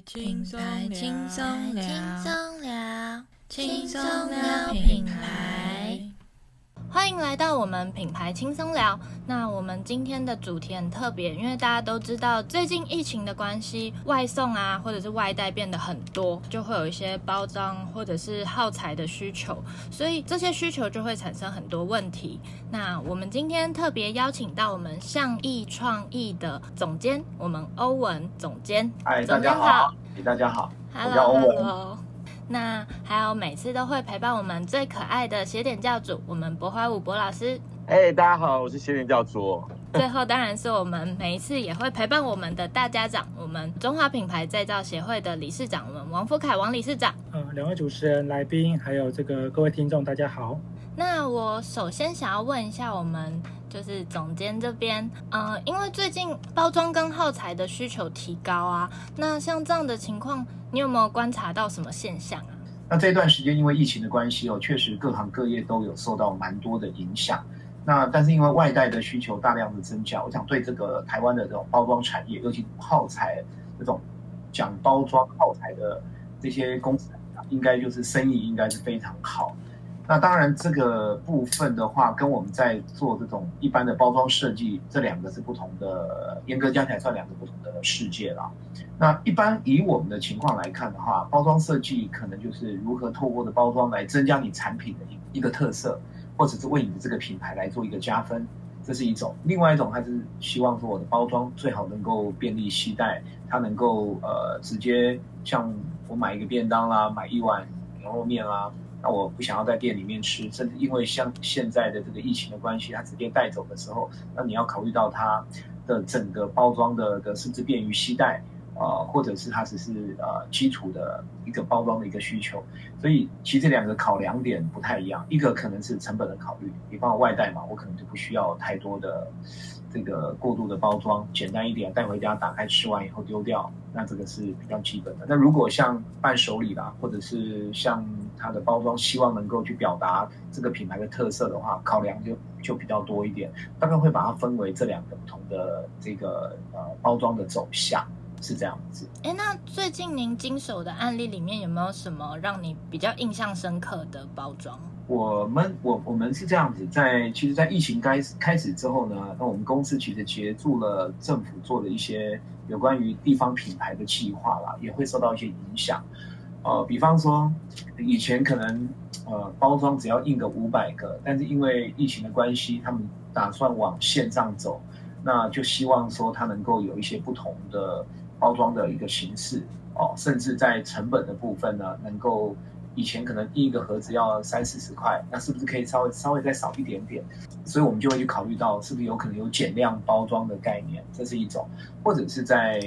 轻松聊，轻松聊，轻松聊，轻松聊品牌。欢迎来到我们品牌轻松聊。那我们今天的主题很特别，因为大家都知道，最近疫情的关系，外送啊，或者是外带变得很多，就会有一些包装或者是耗材的需求，所以这些需求就会产生很多问题。那我们今天特别邀请到我们象艺创意的总监，我们欧文总监。嗨，大家好。大家好。Hello，Hello。那还有每次都会陪伴我们最可爱的斜点教主，我们博怀武博老师。哎，大家好，我是斜点教主。最后当然是我们每一次也会陪伴我们的大家长，我们中华品牌再造协会的理事长，我们王福凯王理事长。嗯，两位主持人、来宾，还有这个各位听众，大家好。那我首先想要问一下我们就是总监这边，呃，因为最近包装跟耗材的需求提高啊，那像这样的情况。你有没有观察到什么现象啊？那这段时间因为疫情的关系哦，确实各行各业都有受到蛮多的影响。那但是因为外带的需求大量的增加，我想对这个台湾的这种包装产业，尤其耗材这种讲包装耗材的这些公司，应该就是生意应该是非常好。那当然，这个部分的话，跟我们在做这种一般的包装设计，这两个是不同的，严格讲起来算两个不同的世界了。那一般以我们的情况来看的话，包装设计可能就是如何透过的包装来增加你产品的一一个特色，或者是为你的这个品牌来做一个加分，这是一种。另外一种还是希望说我的包装最好能够便利携带，它能够呃直接像我买一个便当啦，买一碗牛肉面啦。那我不想要在店里面吃，甚至因为像现在的这个疫情的关系，它直接带走的时候，那你要考虑到它的整个包装的的甚至便于携带，呃，或者是它只是呃基础的一个包装的一个需求，所以其实两个考量点不太一样，一个可能是成本的考虑，比方外带嘛，我可能就不需要太多的。这个过度的包装简单一点，带回家打开吃完以后丢掉，那这个是比较基本的。那如果像伴手礼啦，或者是像它的包装，希望能够去表达这个品牌的特色的话，考量就就比较多一点。大概会把它分为这两个不同的这个呃包装的走向，是这样子。哎，那最近您经手的案例里面有没有什么让你比较印象深刻的包装？我们我我们是这样子，在其实，在疫情开始开始之后呢，那我们公司其实协助了政府做了一些有关于地方品牌的计划啦，也会受到一些影响。呃，比方说以前可能呃包装只要印个五百个，但是因为疫情的关系，他们打算往线上走，那就希望说它能够有一些不同的包装的一个形式哦，甚至在成本的部分呢，能够。以前可能第一个盒子要三四十块，那是不是可以稍微稍微再少一点点？所以我们就会去考虑到是不是有可能有减量包装的概念，这是一种，或者是在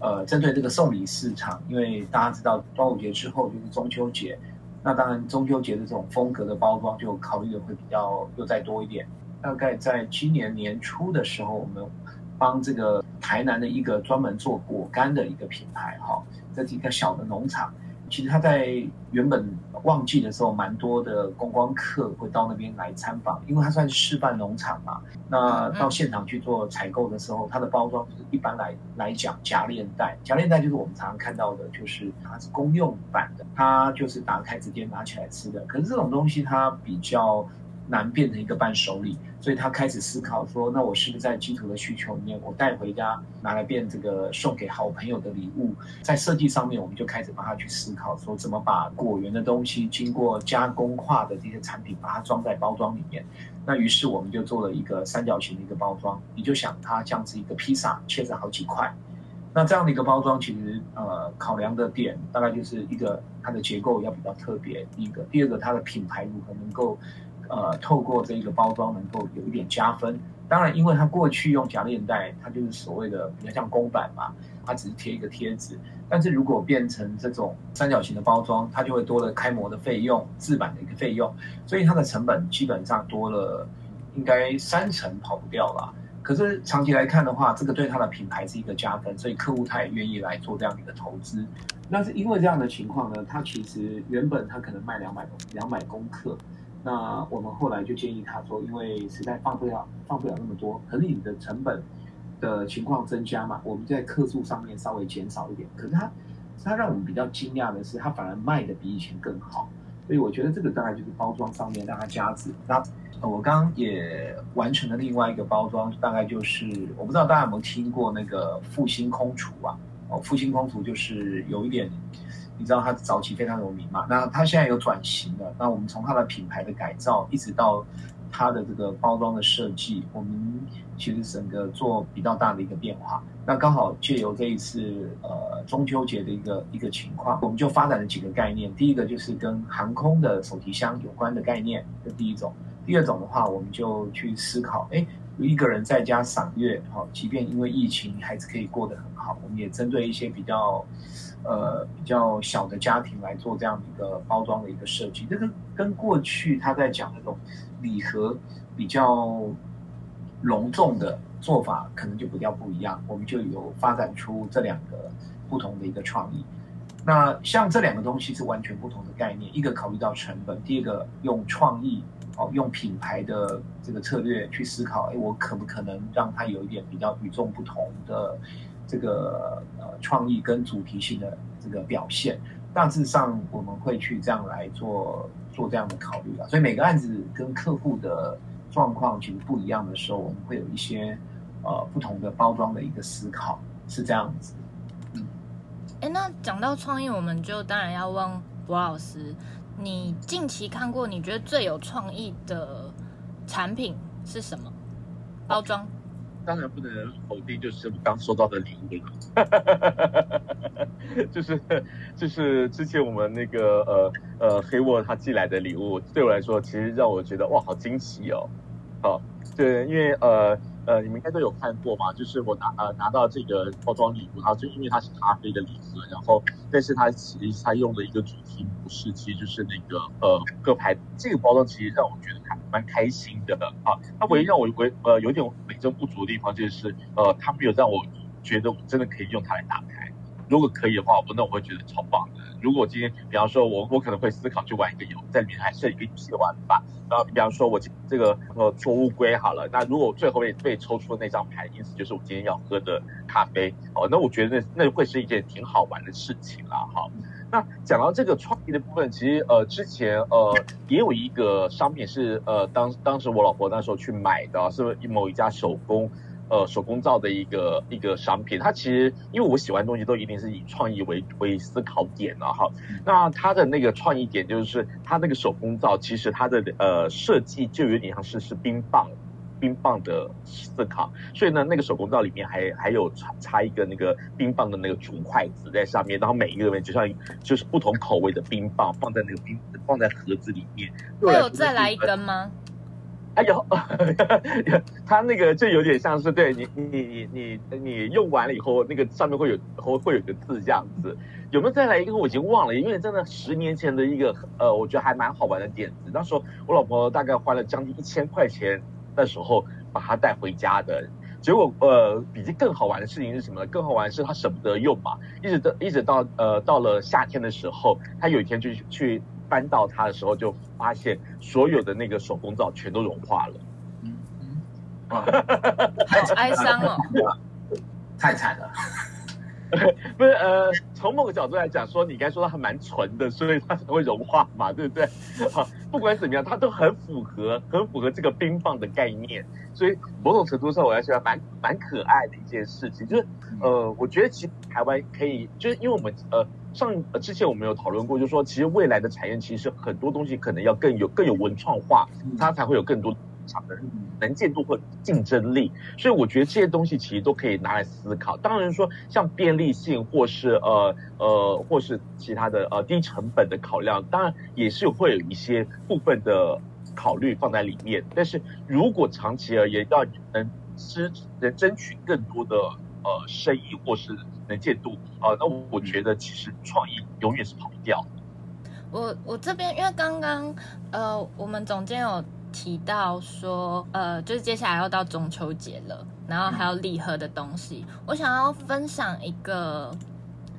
呃针对这个送礼市场，因为大家知道端午节之后就是中秋节，那当然中秋节的这种风格的包装就考虑的会比较又再多一点。大概在今年年初的时候，我们帮这个台南的一个专门做果干的一个品牌，哈，这是一个小的农场。其实他在原本旺季的时候，蛮多的观光客会到那边来参访，因为它算是示范农场嘛。那到现场去做采购的时候，它的包装就是一般来来讲夹链袋，夹链袋就是我们常常看到的，就是它是公用版的，它就是打开直接拿起来吃的。可是这种东西它比较。难变成一个伴手礼，所以他开始思考说，那我是不是在基础的需求里面，我带回家拿来变这个送给好朋友的礼物？在设计上面，我们就开始帮他去思考说，怎么把果园的东西经过加工化的这些产品，把它装在包装里面。那于是我们就做了一个三角形的一个包装，你就想它像是一个披萨，切成好几块。那这样的一个包装，其实呃考量的点大概就是一个它的结构要比较特别，一个，第二个它的品牌如何能够。呃，透过这个包装能够有一点加分。当然，因为它过去用夹链袋，它就是所谓的比较像公版嘛，它只是贴一个贴纸。但是如果变成这种三角形的包装，它就会多了开模的费用、制版的一个费用，所以它的成本基本上多了，应该三成跑不掉了。可是长期来看的话，这个对它的品牌是一个加分，所以客户他也愿意来做这样的一个投资。那是因为这样的情况呢，它其实原本它可能卖两百两百公克。那我们后来就建议他说，因为实在放不了放不了那么多，可是你的成本的情况增加嘛，我们在客数上面稍微减少一点。可是他它让我们比较惊讶的是，它反而卖的比以前更好。所以我觉得这个大概就是包装上面让它加值。那我刚刚也完成了另外一个包装，大概就是我不知道大家有没有听过那个复兴空厨啊？哦，复兴空厨就是有一点，你知道它早期非常有名嘛？那它现在有转型了。那我们从它的品牌的改造，一直到它的这个包装的设计，我们其实整个做比较大的一个变化。那刚好借由这一次呃中秋节的一个一个情况，我们就发展了几个概念。第一个就是跟航空的手提箱有关的概念，这第一种。第二种的话，我们就去思考，哎，一个人在家赏月，好，即便因为疫情，你还是可以过得很好。我们也针对一些比较呃比较小的家庭来做这样的一个包装的一个设计。这个跟过去他在讲那种礼盒比较隆重的。做法可能就比较不一样，我们就有发展出这两个不同的一个创意。那像这两个东西是完全不同的概念，一个考虑到成本，第二个用创意哦，用品牌的这个策略去思考，哎，我可不可能让它有一点比较与众不同的这个呃创意跟主题性的这个表现？大致上我们会去这样来做做这样的考虑啊。所以每个案子跟客户的状况其实不一样的时候，我们会有一些。呃，不同的包装的一个思考是这样子。嗯，哎，那讲到创意，我们就当然要问博老师，你近期看过你觉得最有创意的产品是什么？包装？当然不能否定，就是我刚收到的礼物了。就是就是之前我们那个呃呃黑沃他寄来的礼物，对我来说其实让我觉得哇，好惊喜哦。好，对，因为呃。呃，你们应该都有看过吧？就是我拿呃拿到这个包装礼物，然后就因为它是咖啡的礼盒，然后但是它其实它用的一个主题模式，其实就是那个呃各牌。这个包装其实让我觉得还蛮开心的啊。它唯一让我唯呃有点美中不足的地方，就是呃它没有让我觉得我真的可以用它来打牌。如果可以的话，我那我会觉得超棒的。如果今天，比方说我我可能会思考去玩一个游，在里面还设一个游戏的玩法。然后比方说我这个呃捉乌龟好了，那如果最后被被抽出那张牌，意思就是我今天要喝的咖啡哦，那我觉得那那会是一件挺好玩的事情了哈。那讲到这个创意的部分，其实呃之前呃也有一个商品是呃当当时我老婆那时候去买的，是某一家手工。呃，手工皂的一个一个商品，它其实因为我喜欢的东西都一定是以创意为为思考点了哈。那它的那个创意点就是它那个手工皂，其实它的呃设计就有点像是是冰棒，冰棒的思考。所以呢，那个手工皂里面还还有插插一个那个冰棒的那个竹筷子在上面，然后每一个里面就像就是不同口味的冰棒放在那个冰放在盒子里面。会有再来一根吗？哎呦，它那个就有点像是对你你你你你用完了以后，那个上面会有会会有个字这样子，有没有再来一个？我已经忘了，因为真的十年前的一个呃，我觉得还蛮好玩的点子。那时候我老婆大概花了将近一千块钱，那时候把它带回家的。结果呃，比这更好玩的事情是什么呢？更好玩的是她舍不得用嘛，一直到一直到呃到了夏天的时候，她有一天就去。搬到它的时候，就发现所有的那个手工皂全都融化了。嗯嗯，好哀伤哦，太惨了。不是呃，从某个角度来讲，说你该说它还蛮纯的，所以它才会融化嘛，对不对？好，不管怎么样，它都很符合，很符合这个冰棒的概念。所以某种程度上，我还觉得蛮蛮可爱的一件事情，就是呃，我觉得其实台湾可以，就是因为我们呃。上呃之前我们有讨论过，就是说，其实未来的产业其实很多东西可能要更有更有文创化，它才会有更多厂的能见度或竞争力。所以我觉得这些东西其实都可以拿来思考。当然说像便利性或是呃呃或是其他的呃低成本的考量，当然也是会有一些部分的考虑放在里面。但是如果长期而言要能支能争取更多的。呃，生意或是能见度啊，呃，那我觉得其实创意永远是跑不掉。我我这边因为刚刚呃，我们总监有提到说，呃，就是接下来要到中秋节了，然后还有礼盒的东西，嗯，我想要分享一个，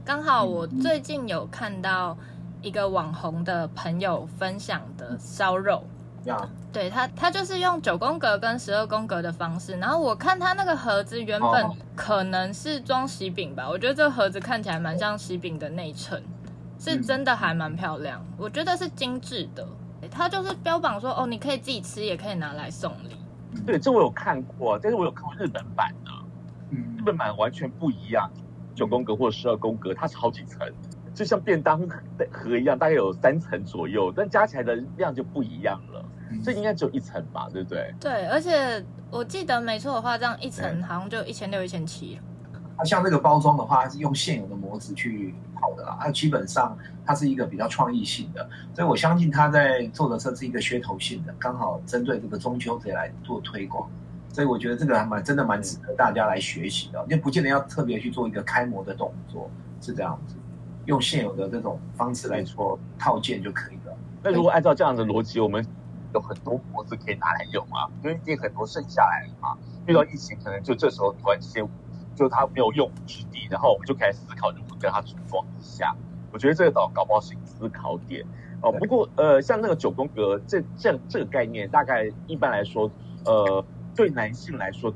刚好我最近有看到一个网红的朋友分享的烧肉。样。对他，他就是用九宫格跟十二宫格的方式。然后我看他那个盒子原本可能是装喜饼吧，哦、我觉得这个盒子看起来蛮像喜饼的内衬，是真的还蛮漂亮。嗯、我觉得是精致的，它就是标榜说哦，你可以自己吃，也可以拿来送礼。对，这我有看过，但是我有看过日本版的，嗯，日本版完全不一样，九宫格或者十二宫格，它是好几层，就像便当盒一样，大概有三层左右，但加起来的量就不一样了。这应该只有一层吧，对不对？对，而且我记得没错的话，这样一层好像就一千六、一千七。它像这个包装的话，它是用现有的模子去套的啦。它基本上它是一个比较创意性的，所以我相信它在做的这是一个噱头性的，刚好针对这个中秋节来做推广。所以我觉得这个还蛮真的蛮值得大家来学习的，因为不见得要特别去做一个开模的动作，是这样子，用现有的这种方式来做套件就可以了。那如果按照这样的逻辑，我们有很多模子可以拿来用啊，因为已经很多剩下来了嘛。遇到疫情，可能就这时候突然之间，就他没有用武之地，然后我们就开始思考如何跟他组装一下。我觉得这个倒搞不好是思考点哦。不过呃，像那个九宫格这这这个概念，大概一般来说，呃，对男性来说，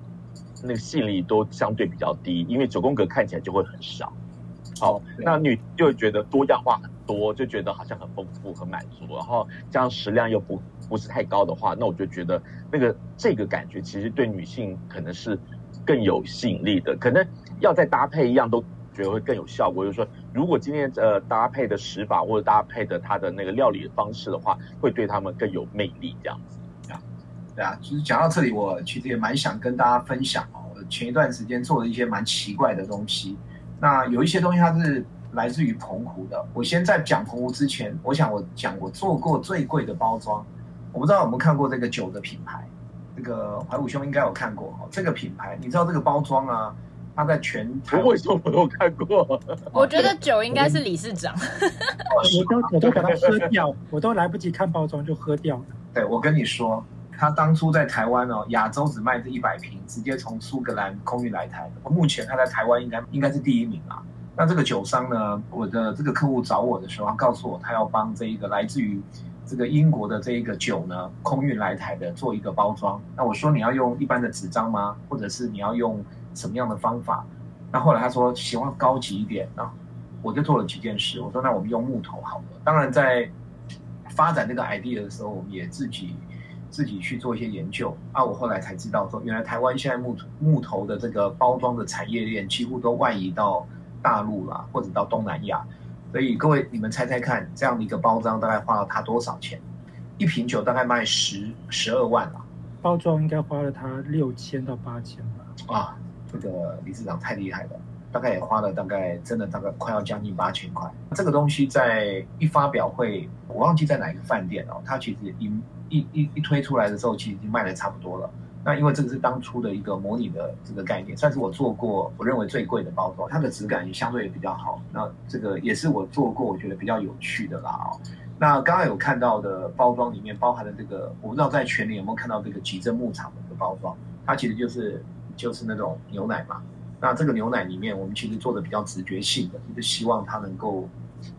那个吸引力都相对比较低，因为九宫格看起来就会很少。好，那女就会觉得多样化很多，就觉得好像很丰富、很满足，然后加上食量又不不是太高的话，那我就觉得那个这个感觉其实对女性可能是更有吸引力的，可能要再搭配一样都觉得会更有效果。就是说，如果今天呃搭配的食法或者搭配的它的那个料理的方式的话，会对他们更有魅力。这样子，对啊，其实讲到这里，我其实也蛮想跟大家分享哦，前一段时间做了一些蛮奇怪的东西。那有一些东西它是来自于澎湖的。我先在讲澎湖之前，我想我讲我做过最贵的包装。我不知道有没有看过这个酒的品牌，这个怀武兄应该有看过哈。这个品牌，你知道这个包装啊？它在全台为什么没有看过？我觉得酒应该是理事长。我都我都把它喝掉，我都来不及看包装就喝掉了。对，我跟你说。他当初在台湾哦，亚洲只卖这一百瓶，直接从苏格兰空运来台的。目前他在台湾应该应该是第一名啊。那这个酒商呢，我的这个客户找我的时候，他告诉我他要帮这一个来自于这个英国的这一个酒呢，空运来台的做一个包装。那我说你要用一般的纸张吗？或者是你要用什么样的方法？那后来他说希望高级一点，那我就做了几件事。我说那我们用木头好了。当然在发展这个 idea 的时候，我们也自己。自己去做一些研究啊，我后来才知道说，原来台湾现在木头木头的这个包装的产业链几乎都外移到大陆啦，或者到东南亚。所以各位，你们猜猜看，这样的一个包装大概花了他多少钱？一瓶酒大概卖十十二万吧，包装应该花了他六千到八千吧？啊，这个理事长太厉害了，大概也花了大概真的大概快要将近八千块。这个东西在一发表会，我忘记在哪一个饭店哦，它其实一。一一一推出来的时候，其实已经卖的差不多了。那因为这个是当初的一个模拟的这个概念，算是我做过我认为最贵的包装，它的质感也相对也比较好。那这个也是我做过我觉得比较有趣的啦哦。那刚刚有看到的包装里面包含了这个，我不知道在群里有没有看到这个吉珍牧场的这个包装，它其实就是就是那种牛奶嘛。那这个牛奶里面，我们其实做的比较直觉性的，就是希望它能够。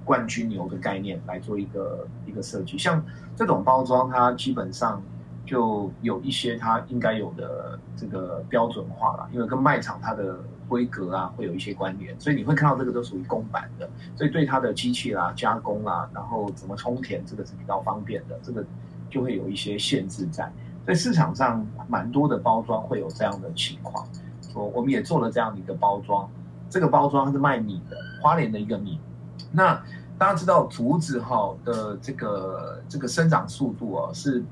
冠军牛的概念来做一个一个设计，像这种包装，它基本上就有一些它应该有的这个标准化了，因为跟卖场它的规格啊会有一些关联，所以你会看到这个都属于公版的，所以对它的机器啦、加工啦，然后怎么充填，这个是比较方便的，这个就会有一些限制在。所以市场上蛮多的包装会有这样的情况，说我们也做了这样的一个包装，这个包装是卖米的，花莲的一个米。那大家知道竹子哈的这个这个生长速度哦，是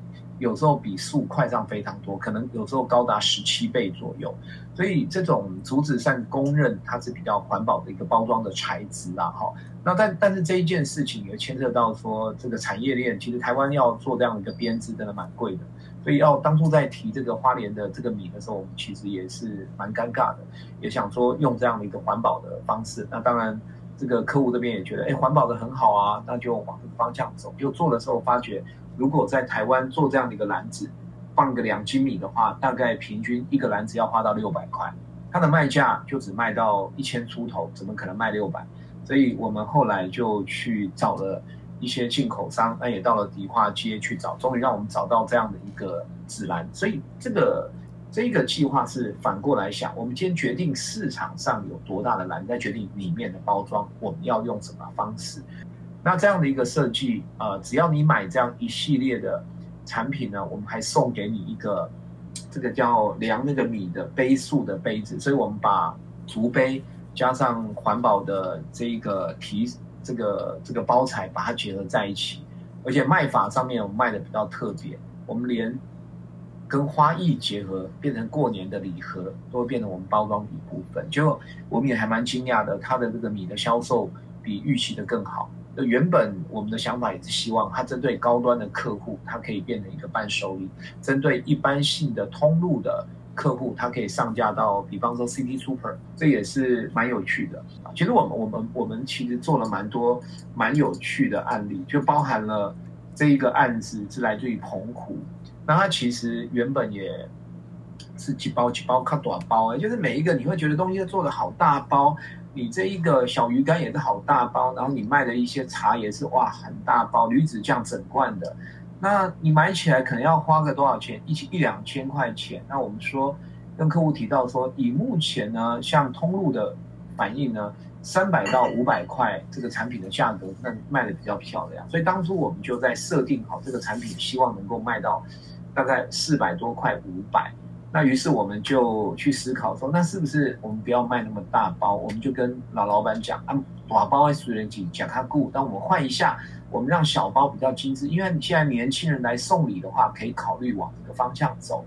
有时候比速快上非常多，可能有时候高达十七倍左右。所以这种竹子上公认它是比较环保的一个包装的材质啦哈。那但但是这一件事情也牵涉到说这个产业链，其实台湾要做这样一个编织真的蛮贵的。所以要当初在提这个花莲的这个米的时候，我们其实也是蛮尴尬的，也想说用这样的一个环保的方式。那当然。这个客户这边也觉得，哎，环保的很好啊，那就往这个方向走。就做的时候发觉，如果在台湾做这样的一个篮子，放个两斤米的话，大概平均一个篮子要花到六百块，它的卖价就只卖到一千出头，怎么可能卖六百？所以我们后来就去找了。一些进口商，那也到了迪化街去找，终于让我们找到这样的一个紫蓝。所以这个这个计划是反过来想，我们今天决定市场上有多大的蓝，再决定里面的包装我们要用什么方式。那这样的一个设计，呃，只要你买这样一系列的产品呢，我们还送给你一个这个叫量那个米的杯数的杯子，所以我们把竹杯加上环保的这个提这个这个包材，把它结合在一起，而且卖法上面我们卖的比较特别，我们连跟花艺结合，变成过年的礼盒，都会变成我们包装的一部分。就我们也还蛮惊讶的，它的这个米的销售比预期的更好。原本我们的想法也是希望它针对高端的客户，它可以变成一个伴手礼；针对一般性的通路的客户，它可以上架到，比方说 CT Super，这也是蛮有趣的。其实我们我们我们其实做了蛮多蛮有趣的案例，就包含了这一个案子是来自于澎湖，那它其实原本也是几包几包看短包，就是每一个你会觉得东西都做的好大包。你这一个小鱼干也是好大包，然后你卖的一些茶也是哇很大包，鱼子酱整罐的，那你买起来可能要花个多少钱？一一两千块钱。那我们说跟客户提到说，以目前呢，像通路的反应呢，三百到五百块这个产品的价格，那卖的比较漂亮。所以当初我们就在设定好这个产品，希望能够卖到大概四百多块五百。那于是我们就去思考说，那是不是我们不要卖那么大包？我们就跟老老板讲，啊，大包会随人挤，讲他顾。但我们换一下，我们让小包比较精致，因为你现在年轻人来送礼的话，可以考虑往这个方向走。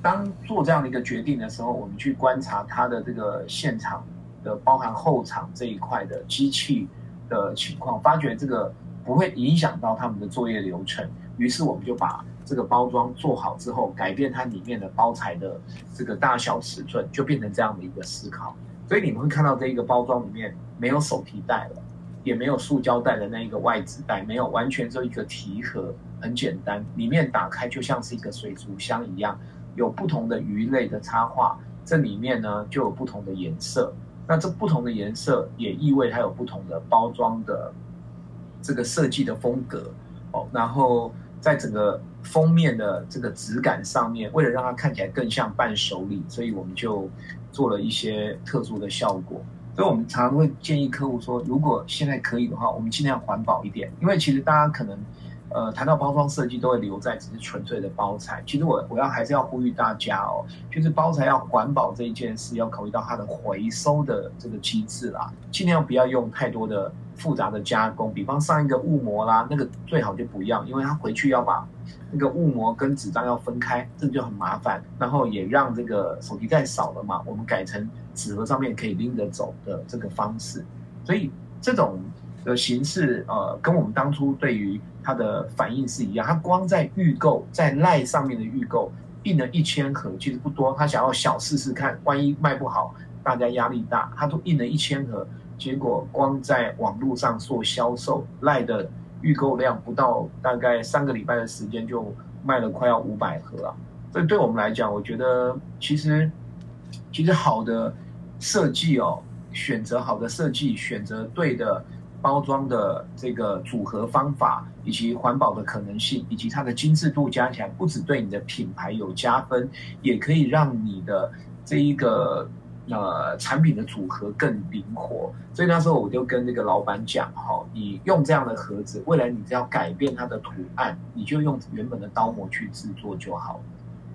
当做这样的一个决定的时候，我们去观察他的这个现场的包含后场这一块的机器的情况，发觉这个不会影响到他们的作业流程。于是我们就把。这个包装做好之后，改变它里面的包材的这个大小尺寸，就变成这样的一个思考。所以你们会看到这一个包装里面没有手提袋了，也没有塑胶袋的那一个外纸袋，没有，完全就一个提盒，很简单。里面打开就像是一个水族箱一样，有不同的鱼类的插画，这里面呢就有不同的颜色。那这不同的颜色也意味它有不同的包装的这个设计的风格哦，然后。在整个封面的这个质感上面，为了让它看起来更像伴手礼，所以我们就做了一些特殊的效果。所以我们常常会建议客户说，如果现在可以的话，我们尽量环保一点，因为其实大家可能。呃，谈到包装设计，都会留在只是纯粹的包材。其实我我要还是要呼吁大家哦，就是包材要环保这一件事，要考虑到它的回收的这个机制啦，尽量不要用太多的复杂的加工，比方上一个雾膜啦，那个最好就不要，因为它回去要把那个雾膜跟纸张要分开，这就很麻烦。然后也让这个手提袋少了嘛，我们改成纸盒上面可以拎着走的这个方式。所以这种的形式，呃，跟我们当初对于它的反应是一样，他光在预购在赖上面的预购印了一千盒，其实不多。他想要小试试看，万一卖不好，大家压力大，他都印了一千盒，结果光在网络上做销售，赖的预购量不到大概三个礼拜的时间就卖了快要五百盒啊！所以对我们来讲，我觉得其实其实好的设计哦，选择好的设计，选择对的。包装的这个组合方法，以及环保的可能性，以及它的精致度加起来，不只对你的品牌有加分，也可以让你的这一个呃产品的组合更灵活。所以那时候我就跟那个老板讲，哈，你用这样的盒子，未来你只要改变它的图案，你就用原本的刀模去制作就好了。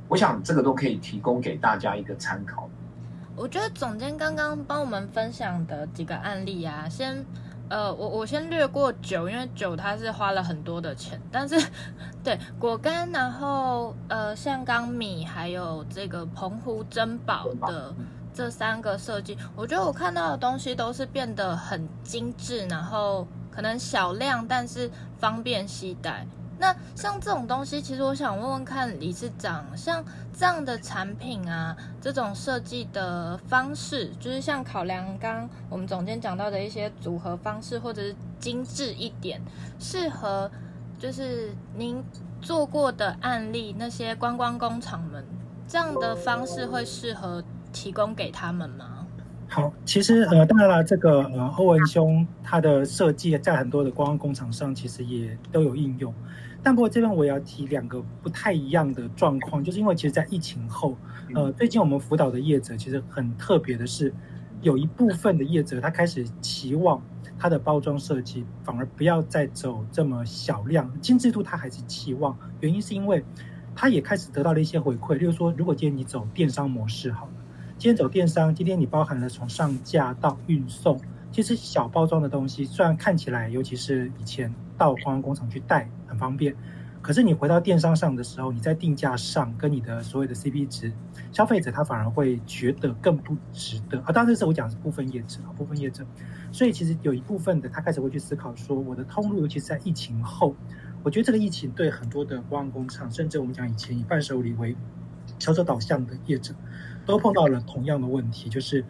我想这个都可以提供给大家一个参考。我觉得总监刚刚帮我们分享的几个案例啊，先。呃，我我先略过酒，因为酒它是花了很多的钱，但是 对果干，然后呃，像刚米还有这个澎湖珍宝的这三个设计，我觉得我看到的东西都是变得很精致，然后可能小量，但是方便携带。那像这种东西，其实我想问问看理事长，像这样的产品啊，这种设计的方式，就是像考量刚我们总监讲到的一些组合方式，或者是精致一点，适合就是您做过的案例那些观光工厂们，这样的方式会适合提供给他们吗？好，其实呃，当然了，这个呃，欧文兄他的设计在很多的观光工厂上其实也都有应用。但不过这边我也要提两个不太一样的状况，就是因为其实，在疫情后，呃，最近我们辅导的业者其实很特别的是，有一部分的业者他开始期望他的包装设计反而不要再走这么小量，精致度他还是期望。原因是因为他也开始得到了一些回馈，例如说，如果今天你走电商模式好了，今天走电商，今天你包含了从上架到运送，其实小包装的东西虽然看起来，尤其是以前到观光工厂去带。很方便，可是你回到电商上的时候，你在定价上跟你的所有的 CP 值，消费者他反而会觉得更不值得啊。当然这是我讲的是部分业者啊，部分业者。所以其实有一部分的他开始会去思考说，我的通路，尤其是在疫情后，我觉得这个疫情对很多的观光工厂，甚至我们讲以前以伴手礼为销售导向的业者，都碰到了同样的问题，就是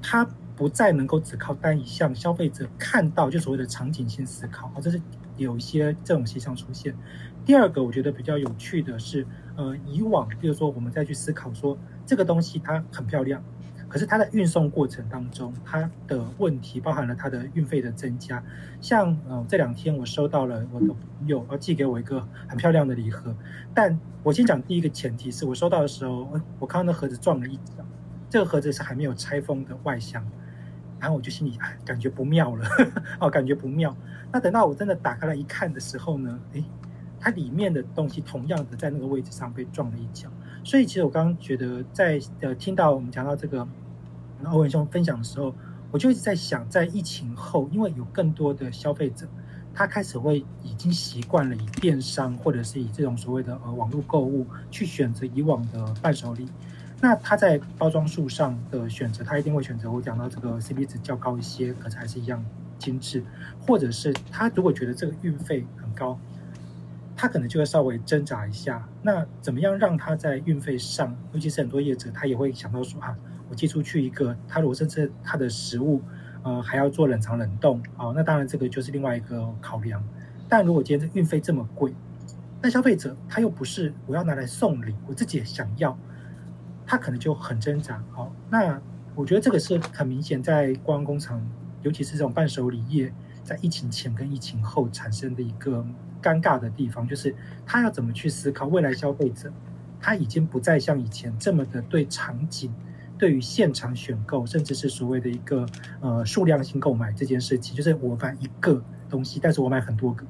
他不再能够只靠单一项消费者看到就所谓的场景性思考啊，这是。有一些这种现象出现。第二个，我觉得比较有趣的是，呃，以往比如说我们再去思考说这个东西它很漂亮，可是它的运送过程当中，它的问题包含了它的运费的增加。像呃这两天我收到了我的朋友要寄给我一个很漂亮的礼盒，但我先讲第一个前提是我收到的时候，我看到那盒子撞了一脚，这个盒子是还没有拆封的外箱。然后我就心里感觉不妙了，哦，感觉不妙。那等到我真的打开来一看的时候呢，诶，它里面的东西同样的在那个位置上被撞了一脚。所以其实我刚刚觉得在呃听到我们讲到这个欧文兄分享的时候，我就一直在想，在疫情后，因为有更多的消费者，他开始会已经习惯了以电商或者是以这种所谓的呃网络购物去选择以往的伴手礼。那他在包装术上的选择，他一定会选择我讲到这个 CP 值较高一些，可是还是一样精致，或者是他如果觉得这个运费很高，他可能就会稍微挣扎一下。那怎么样让他在运费上，尤其是很多业者，他也会想到说啊，我寄出去一个，他如果甚至他的食物，呃，还要做冷藏冷冻，啊，那当然这个就是另外一个考量。但如果今天这运费这么贵，那消费者他又不是我要拿来送礼，我自己也想要。他可能就很挣扎。好，那我觉得这个是很明显，在观光工厂，尤其是这种伴手礼业，在疫情前跟疫情后产生的一个尴尬的地方，就是他要怎么去思考未来消费者，他已经不再像以前这么的对场景、对于现场选购，甚至是所谓的一个呃数量性购买这件事情，就是我买一个东西，但是我买很多个，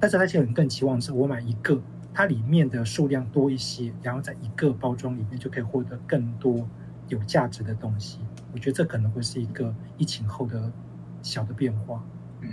但是他现在更期望是我买一个。它里面的数量多一些，然后在一个包装里面就可以获得更多有价值的东西。我觉得这可能会是一个疫情后的小的变化。嗯，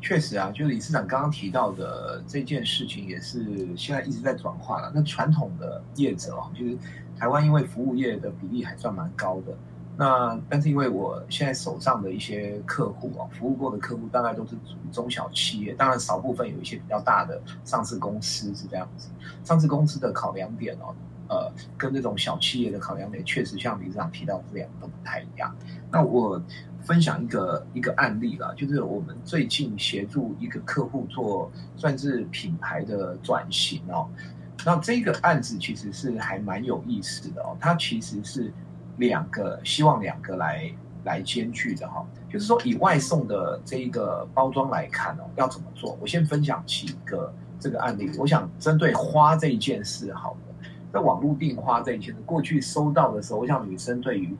确实啊，就是理事长刚刚提到的这件事情，也是现在一直在转化了。那传统的业者啊，就是台湾因为服务业的比例还算蛮高的。那但是因为我现在手上的一些客户啊，服务过的客户大概都是属于中小企业，当然少部分有一些比较大的上市公司是这样子。上市公司的考量点哦，呃，跟这种小企业的考量点确实像理事长提到的这两个都不太一样。那我分享一个一个案例啦，就是我们最近协助一个客户做算是品牌的转型哦。那这个案子其实是还蛮有意思的哦，它其实是。两个希望两个来来兼具的哈，就是说以外送的这一个包装来看哦，要怎么做？我先分享几个这个案例。我想针对花这一件事，好的，在网络订花这一件事，过去收到的时候，我想女生对于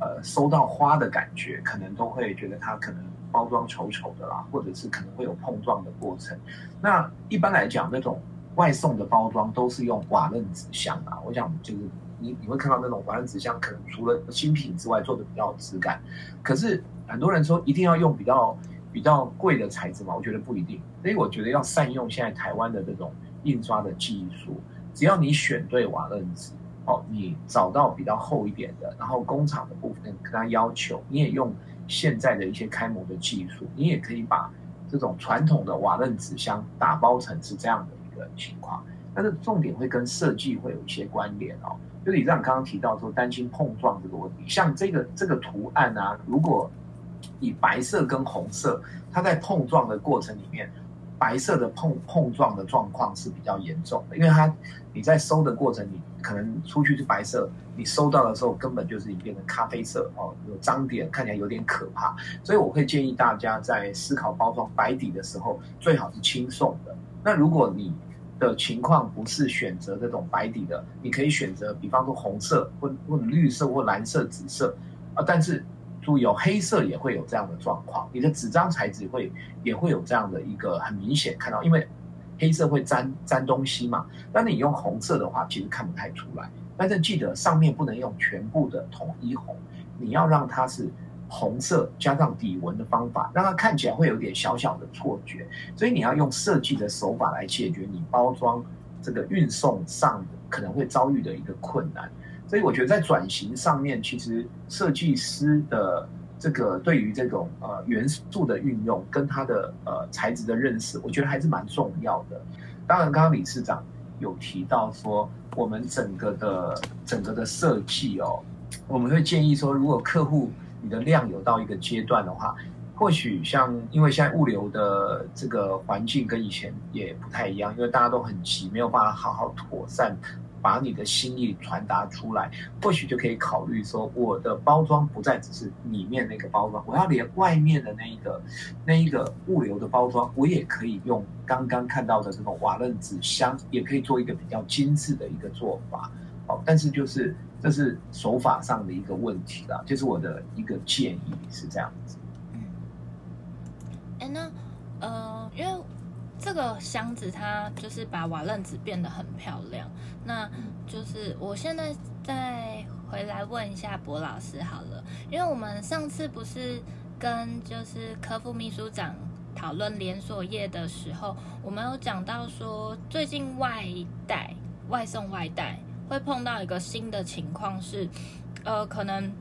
呃收到花的感觉，可能都会觉得它可能包装丑丑的啦，或者是可能会有碰撞的过程。那一般来讲，那种外送的包装都是用瓦楞纸箱啊，我想就是。你你会看到那种瓦楞纸箱，可能除了新品之外，做的比较有质感。可是很多人说一定要用比较比较贵的材质嘛，我觉得不一定。所以我觉得要善用现在台湾的这种印刷的技术，只要你选对瓦楞纸，哦，你找到比较厚一点的，然后工厂的部分跟他要求，你也用现在的一些开模的技术，你也可以把这种传统的瓦楞纸箱打包成是这样的一个情况。但是重点会跟设计会有一些关联哦。就你这样刚刚提到说担心碰撞这个问题，像这个这个图案啊，如果以白色跟红色，它在碰撞的过程里面，白色的碰碰撞的状况是比较严重的，因为它你在收的过程，你可能出去是白色，你收到的时候根本就是已经变成咖啡色哦，有脏点，看起来有点可怕。所以我会建议大家在思考包装白底的时候，最好是轻送的。那如果你的情况不是选择这种白底的，你可以选择，比方说红色或或绿色或蓝色、紫色啊，但是。注意哦，黑色也会有这样的状况，你的纸张材质会也会有这样的一个很明显看到，因为黑色会沾沾东西嘛。但是你用红色的话，其实看不太出来。但是记得上面不能用全部的统一红，你要让它是红色加上底纹的方法，让它看起来会有点小小的错觉。所以你要用设计的手法来解决你包装这个运送上可能会遭遇的一个困难。所以我觉得在转型上面，其实设计师的这个对于这种呃元素的运用跟它的呃材质的认识，我觉得还是蛮重要的。当然，刚刚理事长有提到说，我们整个的整个的设计哦，我们会建议说，如果客户你的量有到一个阶段的话，或许像因为现在物流的这个环境跟以前也不太一样，因为大家都很急，没有办法好好妥善。把你的心意传达出来，或许就可以考虑说，我的包装不再只是里面那个包装，我要连外面的那一个那一个物流的包装，我也可以用刚刚看到的这种瓦楞纸箱，也可以做一个比较精致的一个做法。好，但是就是这是手法上的一个问题啦，就是我的一个建议是这样子。嗯，哎，那呃，因为。这个箱子它就是把瓦楞纸变得很漂亮，那就是我现在再回来问一下博老师好了，因为我们上次不是跟就是科副秘书长讨论连锁业的时候，我们有讲到说最近外带、外送外带会碰到一个新的情况是，呃，可能。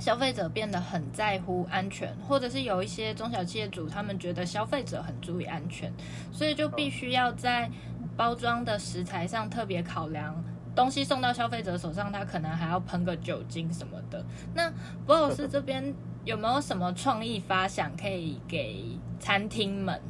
消费者变得很在乎安全，或者是有一些中小企业主，他们觉得消费者很注意安全，所以就必须要在包装的食材上特别考量，东西送到消费者手上，他可能还要喷个酒精什么的。那博老师这边有没有什么创意发想可以给餐厅们？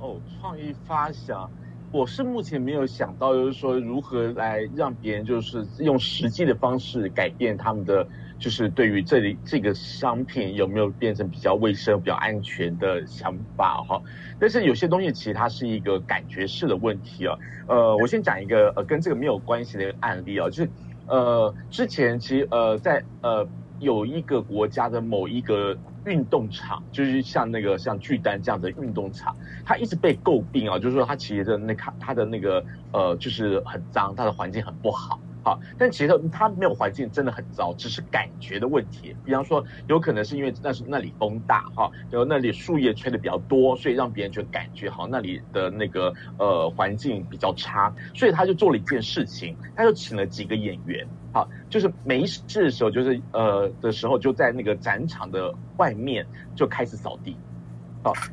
哦，创意发想。我是目前没有想到，就是说如何来让别人就是用实际的方式改变他们的，就是对于这里这个商品有没有变成比较卫生、比较安全的想法哈。但是有些东西其实它是一个感觉式的问题啊。呃，我先讲一个呃跟这个没有关系的案例啊，就是呃之前其实呃在呃有一个国家的某一个。运动场就是像那个像巨蛋这样的运动场，它一直被诟病啊，就是说它其实的那卡它的那个呃就是很脏，它的环境很不好。好，但其实它没有环境真的很糟，只是感觉的问题。比方说，有可能是因为那是那里风大哈，然后那里树叶吹的比较多，所以让别人就感觉好那里的那个呃环境比较差，所以他就做了一件事情，他就请了几个演员，好，就是没事的时候，就是呃的时候就在那个展场的外面就开始扫地。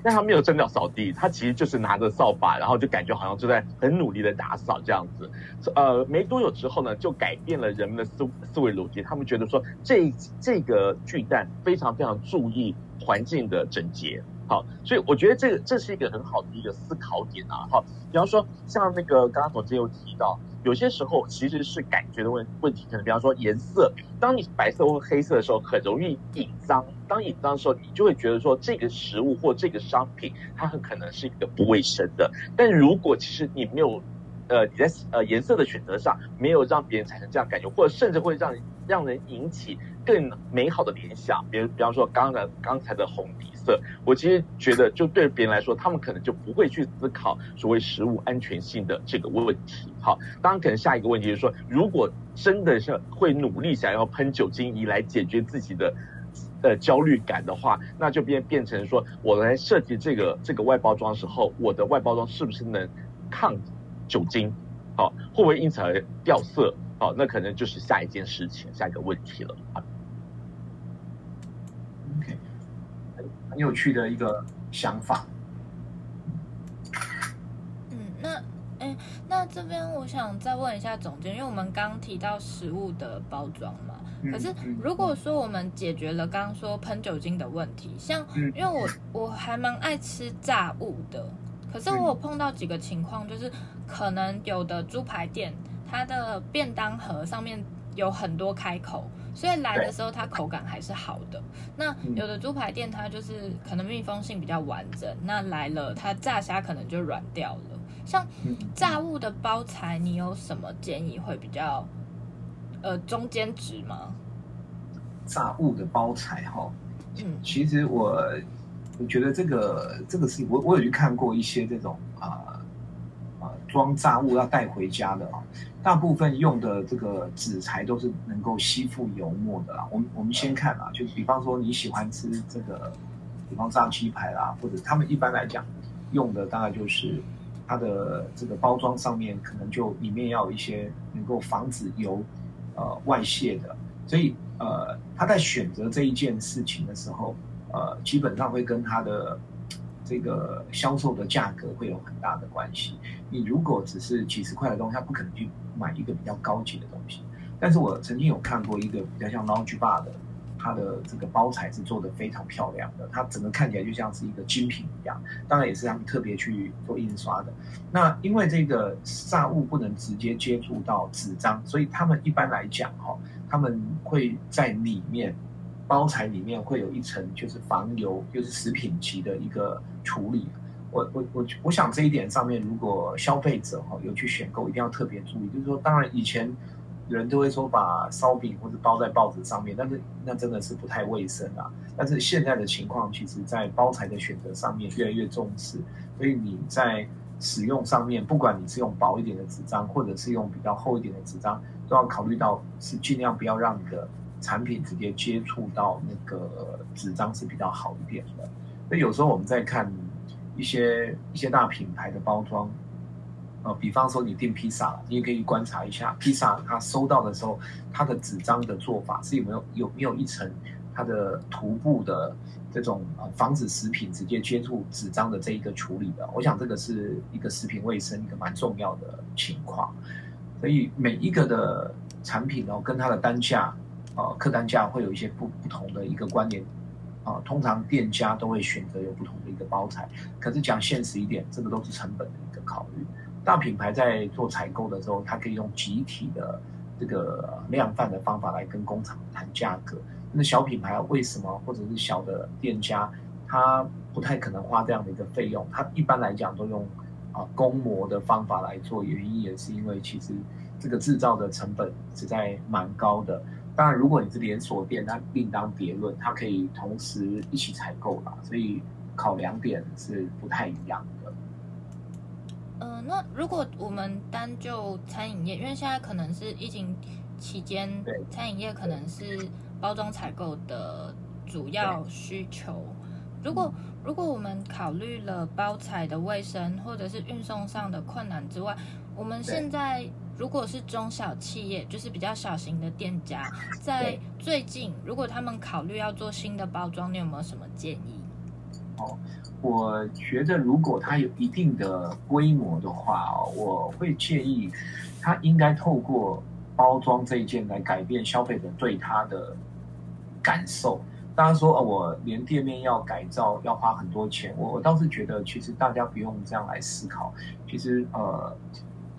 但他没有真的扫地，他其实就是拿着扫把，然后就感觉好像就在很努力的打扫这样子。呃，没多久之后呢，就改变了人们的思思维逻辑。他们觉得说，这这个巨蛋非常非常注意环境的整洁。好，所以我觉得这个这是一个很好的一个思考点啊。好，比方说像那个刚刚总监有提到。有些时候其实是感觉的问问题，可能比方说颜色，当你白色或黑色的时候，很容易隐脏。当隐脏的时候，你就会觉得说这个食物或这个商品，它很可能是一个不卫生的。但如果其实你没有，呃，你在呃颜色的选择上没有让别人产生这样感觉，或者甚至会让让人引起更美好的联想，比如比方说刚刚刚才的红底色。我其实觉得，就对别人来说，他们可能就不会去思考所谓食物安全性的这个问题。好，当然可能下一个问题就是说，如果真的是会努力想要喷酒精仪来解决自己的呃焦虑感的话，那就变变成说，我来设计这个这个外包装时候，我的外包装是不是能抗酒精？好，会不会因此而掉色？好，那可能就是下一件事情，下一个问题了。很有趣的一个想法。嗯，那，哎，那这边我想再问一下总监，因为我们刚提到食物的包装嘛，可是如果说我们解决了刚刚说喷酒精的问题，像因为我我还蛮爱吃炸物的，可是我有碰到几个情况，就是可能有的猪排店它的便当盒上面有很多开口，所以来的时候它口感还是好的。那有的猪排店它就是可能密封性比较完整，那来了它炸虾可能就软掉了。像炸物的包材，你有什么建议会比较？呃，中间值吗？炸物的包材哈，嗯，其实我我觉得这个这个是我我有去看过一些这种啊啊装炸物要带回家的啊，大部分用的这个纸材都是能够吸附油墨的啦。我们我们先看啊，就比方说你喜欢吃这个，比方炸鸡排啦，或者他们一般来讲用的大概就是它的这个包装上面可能就里面要有一些能够防止油。呃，外泄的，所以呃，他在选择这一件事情的时候，呃，基本上会跟他的这个销售的价格会有很大的关系。你如果只是几十块的东西，他不可能去买一个比较高级的东西。但是我曾经有看过一个比较像 Lounge Bar 的。它的这个包材是做的非常漂亮的，它整个看起来就像是一个精品一样。当然也是他们特别去做印刷的。那因为这个炸物不能直接接触到纸张，所以他们一般来讲哈，他们会在里面包材里面会有一层就是防油，就是食品级的一个处理。我我我我想这一点上面，如果消费者哈有去选购，一定要特别注意。就是说，当然以前。人都会说把烧饼或者包在报纸上面，但是那真的是不太卫生啊。但是现在的情况，其实在包材的选择上面越来越重视，所以你在使用上面，不管你是用薄一点的纸张，或者是用比较厚一点的纸张，都要考虑到是尽量不要让你的产品直接接触到那个纸张是比较好一点的。所以有时候我们在看一些一些大品牌的包装。呃，比方说你订披萨，你也可以观察一下披萨它收到的时候，它的纸张的做法是有没有有没有一层它的涂布的这种呃防止食品直接接触纸张的这一个处理的。我想这个是一个食品卫生一个蛮重要的情况。所以每一个的产品哦，跟它的单价呃客单价会有一些不不同的一个关联啊。通常店家都会选择有不同的一个包材，可是讲现实一点，这个都是成本的一个考虑。大品牌在做采购的时候，它可以用集体的这个量贩的方法来跟工厂谈价格。那小品牌为什么或者是小的店家，他不太可能花这样的一个费用？他一般来讲都用啊公模的方法来做，原因也是因为其实这个制造的成本实在蛮高的。当然，如果你是连锁店，那另当别论，它可以同时一起采购吧。所以考量点是不太一样的。呃，那如果我们单就餐饮业，因为现在可能是疫情期间，餐饮业可能是包装采购的主要需求。如果如果我们考虑了包材的卫生，或者是运送上的困难之外，我们现在如果是中小企业，就是比较小型的店家，在最近如果他们考虑要做新的包装，你有没有什么建议？哦。我觉得，如果它有一定的规模的话，我会建议它应该透过包装这一件来改变消费者对它的感受。大家说，哦，我连店面要改造要花很多钱，我我倒是觉得，其实大家不用这样来思考。其实，呃，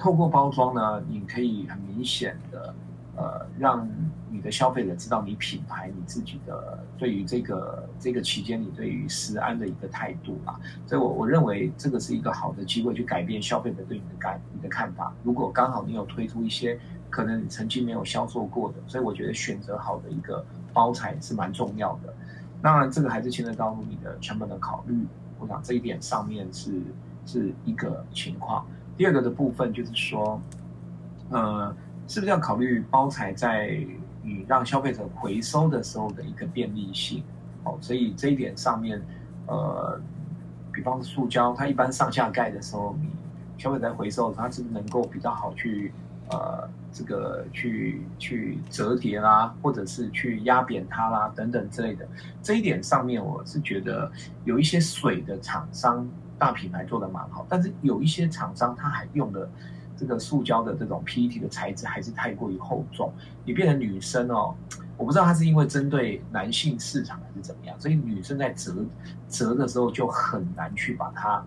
透过包装呢，你可以很明显的。呃，让你的消费者知道你品牌你自己的对于这个这个期间你对于食安的一个态度啊，所以我我认为这个是一个好的机会去改变消费者对你的感你的看法。如果刚好你有推出一些可能你曾经没有销售过的，所以我觉得选择好的一个包材是蛮重要的。当然，这个还是牵涉到你的成本的考虑，我想这一点上面是是一个情况。第二个的部分就是说，呃。是不是要考虑包材在你让消费者回收的时候的一个便利性？哦，所以这一点上面，呃，比方说塑胶，它一般上下盖的时候，你消费者回收，它是能够比较好去呃这个去去折叠啦，或者是去压扁它啦等等之类的。这一点上面，我是觉得有一些水的厂商大品牌做的蛮好，但是有一些厂商他还用的。这个塑胶的这种 PET 的材质还是太过于厚重，你变成女生哦，我不知道它是因为针对男性市场还是怎么样，所以女生在折折的时候就很难去把它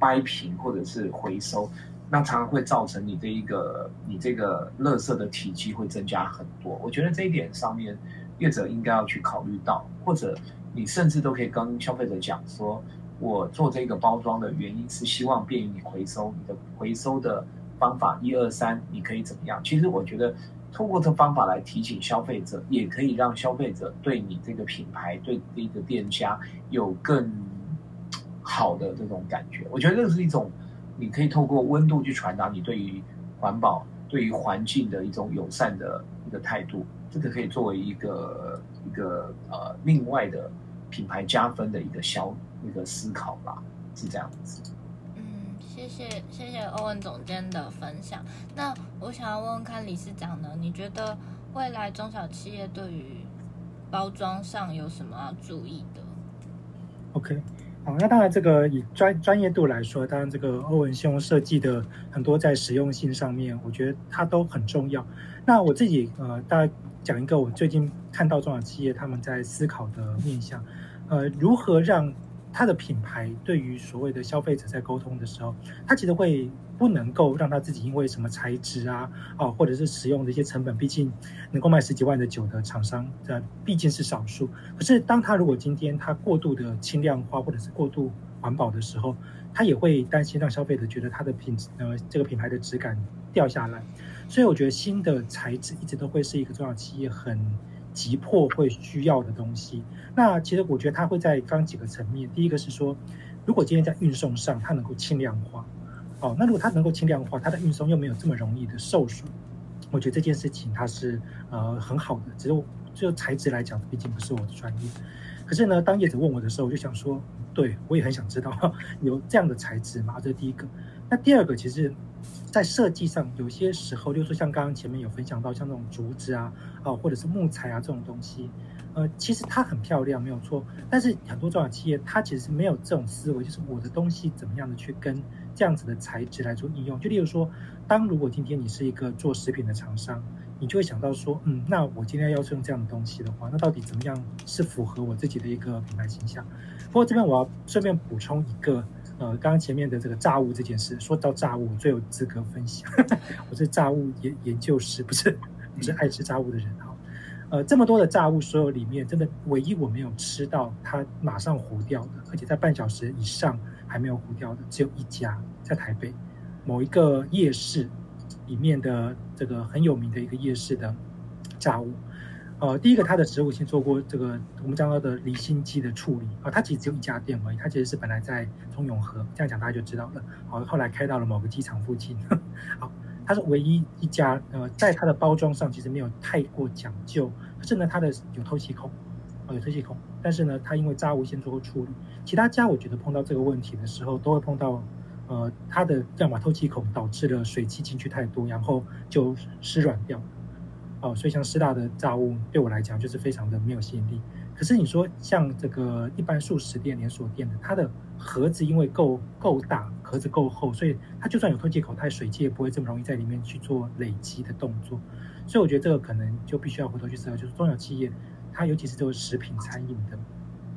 掰平或者是回收，那常常会造成你这一个你这个垃圾的体积会增加很多。我觉得这一点上面业者应该要去考虑到，或者你甚至都可以跟消费者讲说，我做这个包装的原因是希望便于你回收，你的回收的方法一二三，你可以怎么样？其实我觉得。通过这方法来提醒消费者，也可以让消费者对你这个品牌、对这个店家有更好的这种感觉。我觉得这是一种，你可以透过温度去传达你对于环保、对于环境的一种友善的一个态度。这个可以作为一个一个呃另外的品牌加分的一个消一个思考吧，是这样子。嗯谢谢谢谢欧文总监的分享。那我想要问问看理事长呢？你觉得未来中小企业对于包装上有什么要注意的？OK，好，那当然这个以专专业度来说，当然这个欧文兄设计的很多在实用性上面，我觉得它都很重要。那我自己呃，大概讲一个我最近看到中小企业他们在思考的面向，呃，如何让。它的品牌对于所谓的消费者在沟通的时候，它其实会不能够让他自己因为什么材质啊，啊，或者是使用的一些成本，毕竟能够卖十几万的酒的厂商，呃，毕竟是少数。可是，当他如果今天他过度的轻量化或者是过度环保的时候，他也会担心让消费者觉得他的品，呃，这个品牌的质感掉下来。所以，我觉得新的材质一直都会是一个中小企业很急迫会需要的东西。那其实我觉得它会在刚几个层面。第一个是说，如果今天在运送上它能够轻量化，哦，那如果它能够轻量化，它的运送又没有这么容易的受损，我觉得这件事情它是呃很好的。只是就材质来讲，毕竟不是我的专业。可是呢，当业者问我的时候，我就想说，对我也很想知道 有这样的材质吗？这是第一个。那第二个其实。在设计上，有些时候，就是像刚刚前面有分享到，像这种竹子啊，啊，或者是木材啊这种东西，呃，其实它很漂亮，没有错。但是很多中小企业，它其实是没有这种思维，就是我的东西怎么样的去跟这样子的材质来做应用。就例如说，当如果今天你是一个做食品的厂商，你就会想到说，嗯，那我今天要是用这样的东西的话，那到底怎么样是符合我自己的一个品牌形象？不过这边我要顺便补充一个。呃，刚刚前面的这个炸物这件事，说到炸物，我最有资格分享。我是炸物研研究师，不是不是爱吃炸物的人哈。呃，这么多的炸物，所有里面真的唯一我没有吃到它马上糊掉的，而且在半小时以上还没有糊掉的，只有一家，在台北某一个夜市里面的这个很有名的一个夜市的炸物。呃，第一个，它的食物先做过这个我们讲到的离心机的处理啊，它其实只有一家店而已，它其实是本来在中永和，这样讲大家就知道了。好，后来开到了某个机场附近。好，它是唯一一家，呃，在它的包装上其实没有太过讲究，可是呢，它的有透气孔，哦，有透气孔，但是呢，它因为渣物先做过处理，其他家我觉得碰到这个问题的时候，都会碰到，呃，它的要么透气孔导致了水汽进去太多，然后就湿软掉。哦，所以像师大的炸物对我来讲就是非常的没有吸引力。可是你说像这个一般素食店连锁店的，它的盒子因为够够大，盒子够厚，所以它就算有透气口，它的水汽也不会这么容易在里面去做累积的动作。所以我觉得这个可能就必须要回头去思考，就是中小企业它尤其是这个食品餐饮的，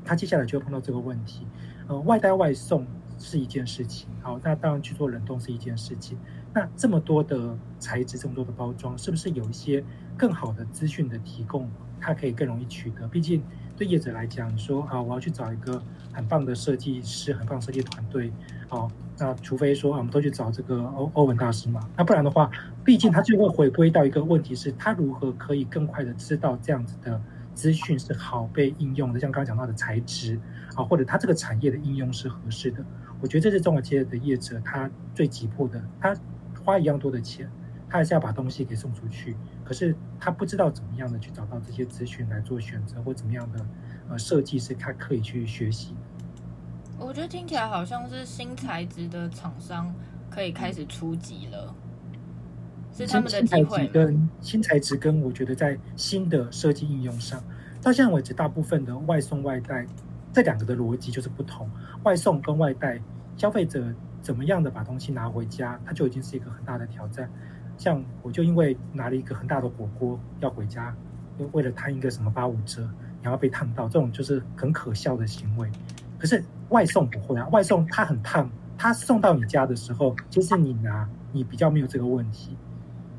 它接下来就会碰到这个问题。呃，外带外送是一件事情，好，那当然去做冷冻是一件事情。那这么多的材质，这么多的包装，是不是有一些？更好的资讯的提供，它可以更容易取得。毕竟对业者来讲，说啊，我要去找一个很棒的设计师、很棒设计团队，哦，那除非说啊，我们都去找这个欧欧文大师嘛，那不然的话，毕竟他就会回归到一个问题是，他如何可以更快的知道这样子的资讯是好被应用的，像刚刚讲到的材质啊，或者他这个产业的应用是合适的。我觉得这是中小企业的业者他最急迫的，他花一样多的钱。他还是要把东西给送出去，可是他不知道怎么样的去找到这些资讯来做选择，或怎么样的呃设计是他可以去学习。我觉得听起来好像是新材质的厂商可以开始出击了，是他们的机会。跟新材质跟我觉得在新的设计应用上，到现在为止，大部分的外送外带这两个的逻辑就是不同。外送跟外带，消费者怎么样的把东西拿回家，它就已经是一个很大的挑战。像我就因为拿了一个很大的火锅要回家，又为了贪一个什么八五折，然后被烫到，这种就是很可笑的行为。可是外送不会啊，外送它很烫，它送到你家的时候，其实你拿你比较没有这个问题。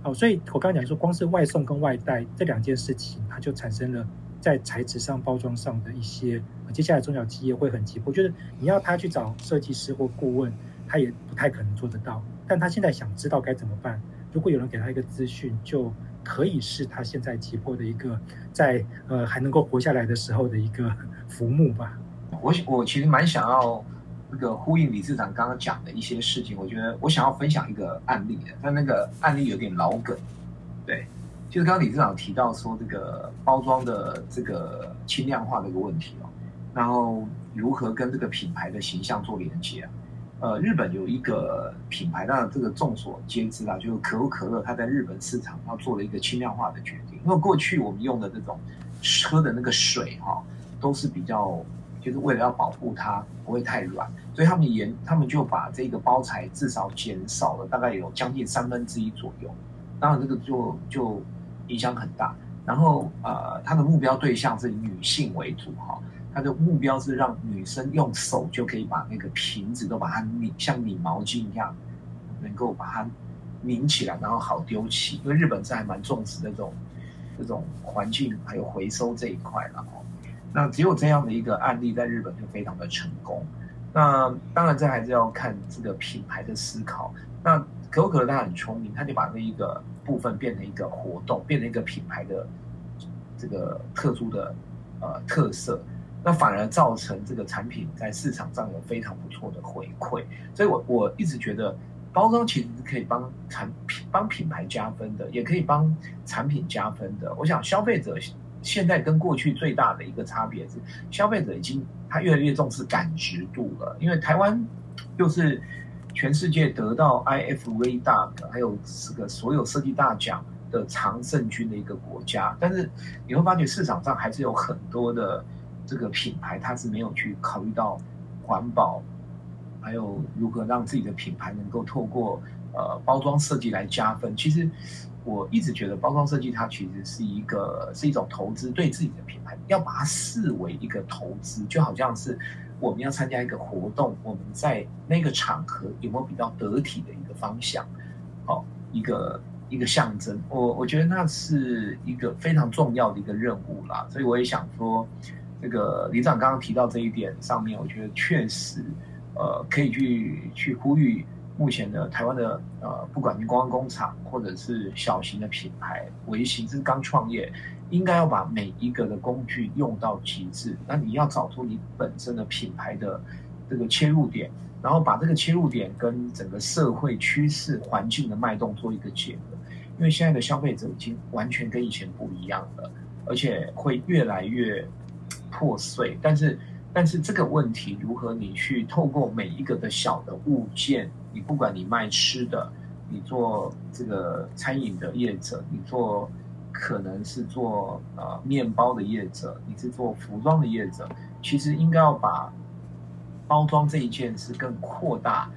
哦，所以我刚刚讲说，光是外送跟外带这两件事情，它就产生了在材质上、包装上的一些，接下来中小企业会很急迫，就是你要他去找设计师或顾问，他也不太可能做得到。但他现在想知道该怎么办，如果有人给他一个资讯，就可以是他现在急迫的一个在呃还能够活下来的时候的一个浮木吧。我我其实蛮想要。那个呼应李市长刚刚讲的一些事情，我觉得我想要分享一个案例的，但那个案例有点老梗，对，就是刚刚李市长提到说这个包装的这个轻量化的一个问题哦，然后如何跟这个品牌的形象做连接？呃，日本有一个品牌，那这个众所皆知啊，就是可口可乐，它在日本市场它做了一个轻量化的决定，因为过去我们用的这种喝的那个水哈，都是比较。就是为了要保护它不会太软，所以他们研他们就把这个包材至少减少了大概有将近三分之一左右。当然这个就就影响很大。然后呃，他的目标对象是以女性为主哈，他的目标是让女生用手就可以把那个瓶子都把它拧像拧毛巾一样，能够把它拧起来，然后好丢弃。因为日本是还蛮重视这种这种环境还有回收这一块了哦。那只有这样的一个案例在日本就非常的成功。那当然这还是要看这个品牌的思考。那可口可乐他很聪明，他就把那一个部分变成一个活动，变成一个品牌的这个特殊的呃特色。那反而造成这个产品在市场上有非常不错的回馈。所以我我一直觉得包装其实是可以帮产品帮品牌加分的，也可以帮产品加分的。我想消费者。现在跟过去最大的一个差别是，消费者已经他越来越重视感知度了。因为台湾又是全世界得到 IFV 大的，还有这个所有设计大奖的常胜军的一个国家，但是你会发觉市场上还是有很多的这个品牌，它是没有去考虑到环保，还有如何让自己的品牌能够透过呃包装设计来加分。其实。我一直觉得包装设计它其实是一个是一种投资，对自己的品牌要把它视为一个投资，就好像是我们要参加一个活动，我们在那个场合有没有比较得体的一个方向，哦，一个一个象征。我我觉得那是一个非常重要的一个任务啦，所以我也想说，这个李长刚刚提到这一点上面，我觉得确实，呃，可以去去呼吁。目前的台湾的呃，不管是观光工厂或者是小型的品牌，微型是刚创业，应该要把每一个的工具用到极致。那你要找出你本身的品牌的这个切入点，然后把这个切入点跟整个社会趋势环境的脉动做一个结合。因为现在的消费者已经完全跟以前不一样了，而且会越来越破碎。但是，但是这个问题如何你去透过每一个的小的物件？你不管你卖吃的，你做这个餐饮的业者，你做可能是做呃面包的业者，你是做服装的业者，其实应该要把包装这一件事更扩大，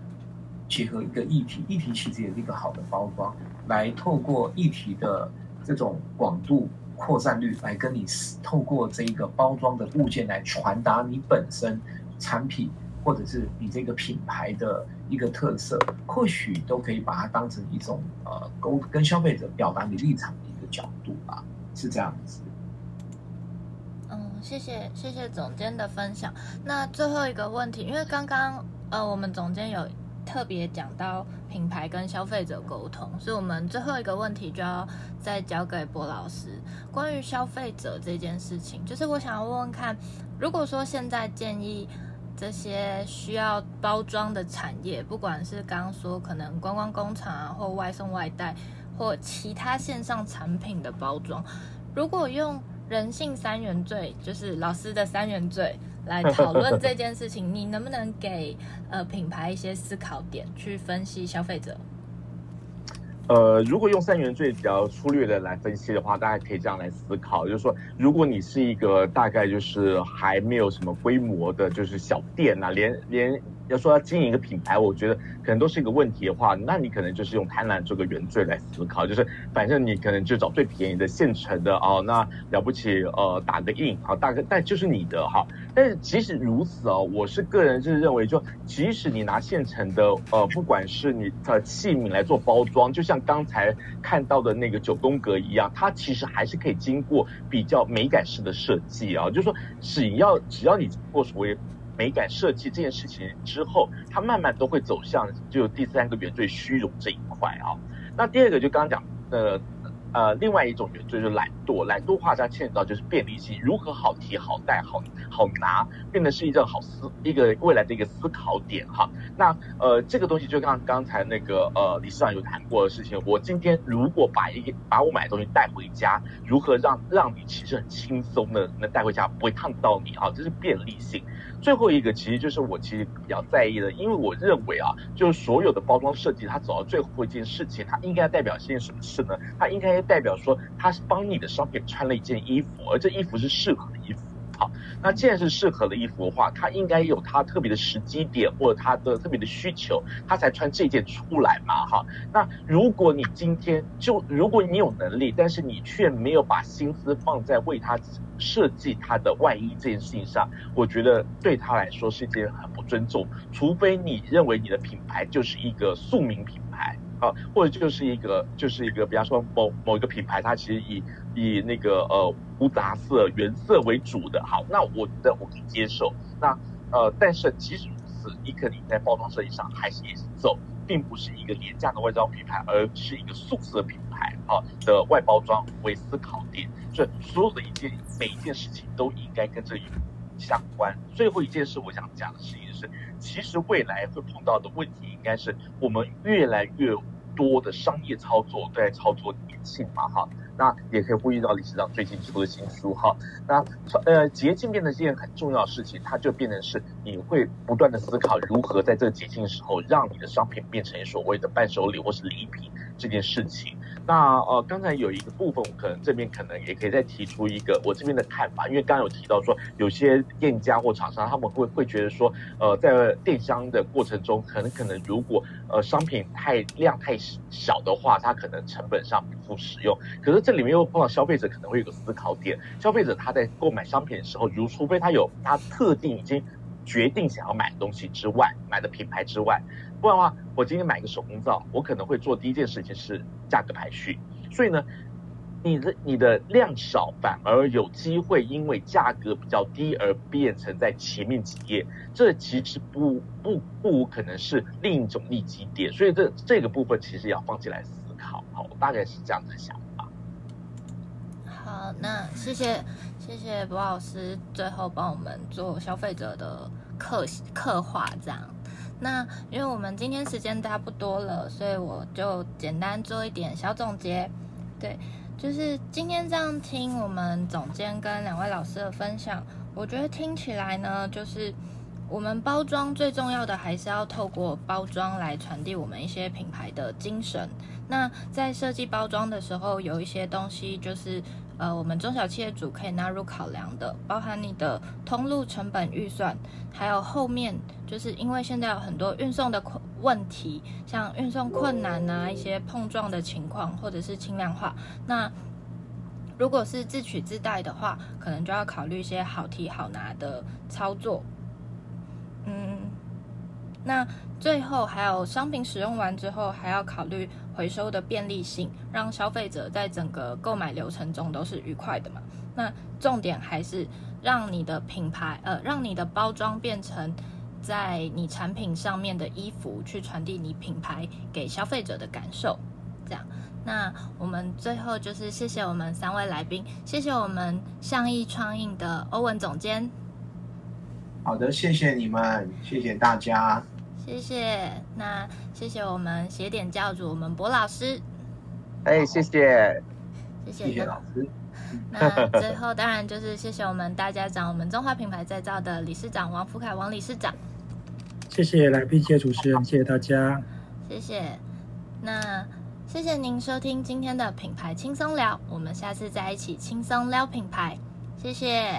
结合一个议题，议题其实也是一个好的包装，来透过议题的这种广度扩散率，来跟你透过这一个包装的物件来传达你本身产品。或者是你这个品牌的一个特色，或许都可以把它当成一种呃，沟跟消费者表达你立场的一个角度吧，是这样子。嗯，谢谢谢谢总监的分享。那最后一个问题，因为刚刚呃我们总监有特别讲到品牌跟消费者沟通，所以我们最后一个问题就要再交给柏老师。关于消费者这件事情，就是我想要问问看，如果说现在建议。这些需要包装的产业，不管是刚刚说可能观光工厂啊，或外送外带，或其他线上产品的包装，如果用人性三原罪，就是老师的三原罪来讨论这件事情，你能不能给呃品牌一些思考点去分析消费者？呃，如果用三元罪比较粗略的来分析的话，大家可以这样来思考，就是说，如果你是一个大概就是还没有什么规模的，就是小店呐、连连要说要经营一个品牌，我觉得可能都是一个问题的话，那你可能就是用贪婪这个原罪来思考，就是反正你可能就找最便宜的现成的哦，那了不起呃打个印好，大概但就是你的哈。但是即使如此哦，我是个人是认为，就即使你拿现成的呃，不管是你的器皿来做包装，就像刚才看到的那个九宫格一样，它其实还是可以经过比较美感式的设计啊，就是说只要只要你经过所谓。美感设计这件事情之后，它慢慢都会走向就第三个原罪虚荣这一块啊。那第二个就刚刚讲的。呃，另外一种原罪就是懒惰，懒惰化它牵扯到就是便利性，如何好提、好带、好好拿，变得是一个好思一个未来的一个思考点哈。那呃，这个东西就刚刚才那个呃理事长有谈过的事情，我今天如果把一个把我买的东西带回家，如何让让你其实很轻松的能带回家，不会烫到你啊？这是便利性。最后一个其实就是我其实比较在意的，因为我认为啊，就是所有的包装设计，它走到最后一件事情，它应该代表些什么事呢？它应该代表说，它是帮你的商品穿了一件衣服，而这衣服是适合的衣服。好，那既然是适合的衣服的话，它应该有它特别的时机点，或者它的特别的需求，它才穿这件出来嘛。哈，那如果你今天就如果你有能力，但是你却没有把心思放在为它设计它的外衣这件事情上，我觉得对他来说是一件很不尊重。除非你认为你的品牌就是一个宿命品牌。啊，或者就是一个，就是一个，比方说某某一个品牌，它其实以以那个呃无杂色原色为主的，好，那我觉得我可以接受。那呃，但是即使如此，你可能在包装设计上还是也是走，并不是一个廉价的外装品牌，而是一个素色品牌啊的外包装为思考点。所以所有的一件每一件事情都应该跟这相关。最后一件事我想讲的事情是，其实未来会碰到的问题。应该是我们越来越多的商业操作都在操作节庆嘛，哈，那也可以呼吁到理事长最近出的新书，哈，那呃节庆变成一件很重要的事情，它就变成是你会不断的思考如何在这个节庆的时候让你的商品变成所谓的伴手礼或是礼品这件事情。那呃，刚才有一个部分，我可能这边可能也可以再提出一个我这边的看法，因为刚刚有提到说，有些店家或厂商他们会会觉得说，呃，在电商的过程中，可能可能如果呃商品太量太小的话，它可能成本上不敷使用。可是这里面又碰到消费者可能会有个思考点，消费者他在购买商品的时候，如除非他有他特定已经决定想要买的东西之外，买的品牌之外。不然的话，我今天买个手工皂，我可能会做第一件事情是价格排序。所以呢，你的你的量少，反而有机会因为价格比较低而变成在前面几页。这其实不不不可能是另一种利基点。所以这这个部分其实要放进来思考。好，大概是这样的想法。好，那谢谢谢谢博老师最后帮我们做消费者的刻刻画这样。那因为我们今天时间差不多了，所以我就简单做一点小总结。对，就是今天这样听我们总监跟两位老师的分享，我觉得听起来呢，就是我们包装最重要的还是要透过包装来传递我们一些品牌的精神。那在设计包装的时候，有一些东西就是。呃，我们中小企业主可以纳入考量的，包含你的通路成本预算，还有后面就是因为现在有很多运送的困问题，像运送困难啊，一些碰撞的情况，或者是轻量化。那如果是自取自带的话，可能就要考虑一些好提好拿的操作。嗯，那。最后还有商品使用完之后，还要考虑回收的便利性，让消费者在整个购买流程中都是愉快的嘛。那重点还是让你的品牌，呃，让你的包装变成在你产品上面的衣服，去传递你品牌给消费者的感受。这样，那我们最后就是谢谢我们三位来宾，谢谢我们象意创印的欧文总监。好的，谢谢你们，谢谢大家。谢谢，那谢谢我们鞋点教主，我们博老师。哎，谢谢，谢谢，谢谢老师。那最后当然就是谢谢我们大家长，我们中华品牌再造的理事长王福凯王理事长。谢谢来宾，谢谢主持人，谢谢大家。谢谢，那谢谢您收听今天的品牌轻松聊，我们下次再一起轻松聊品牌，谢谢。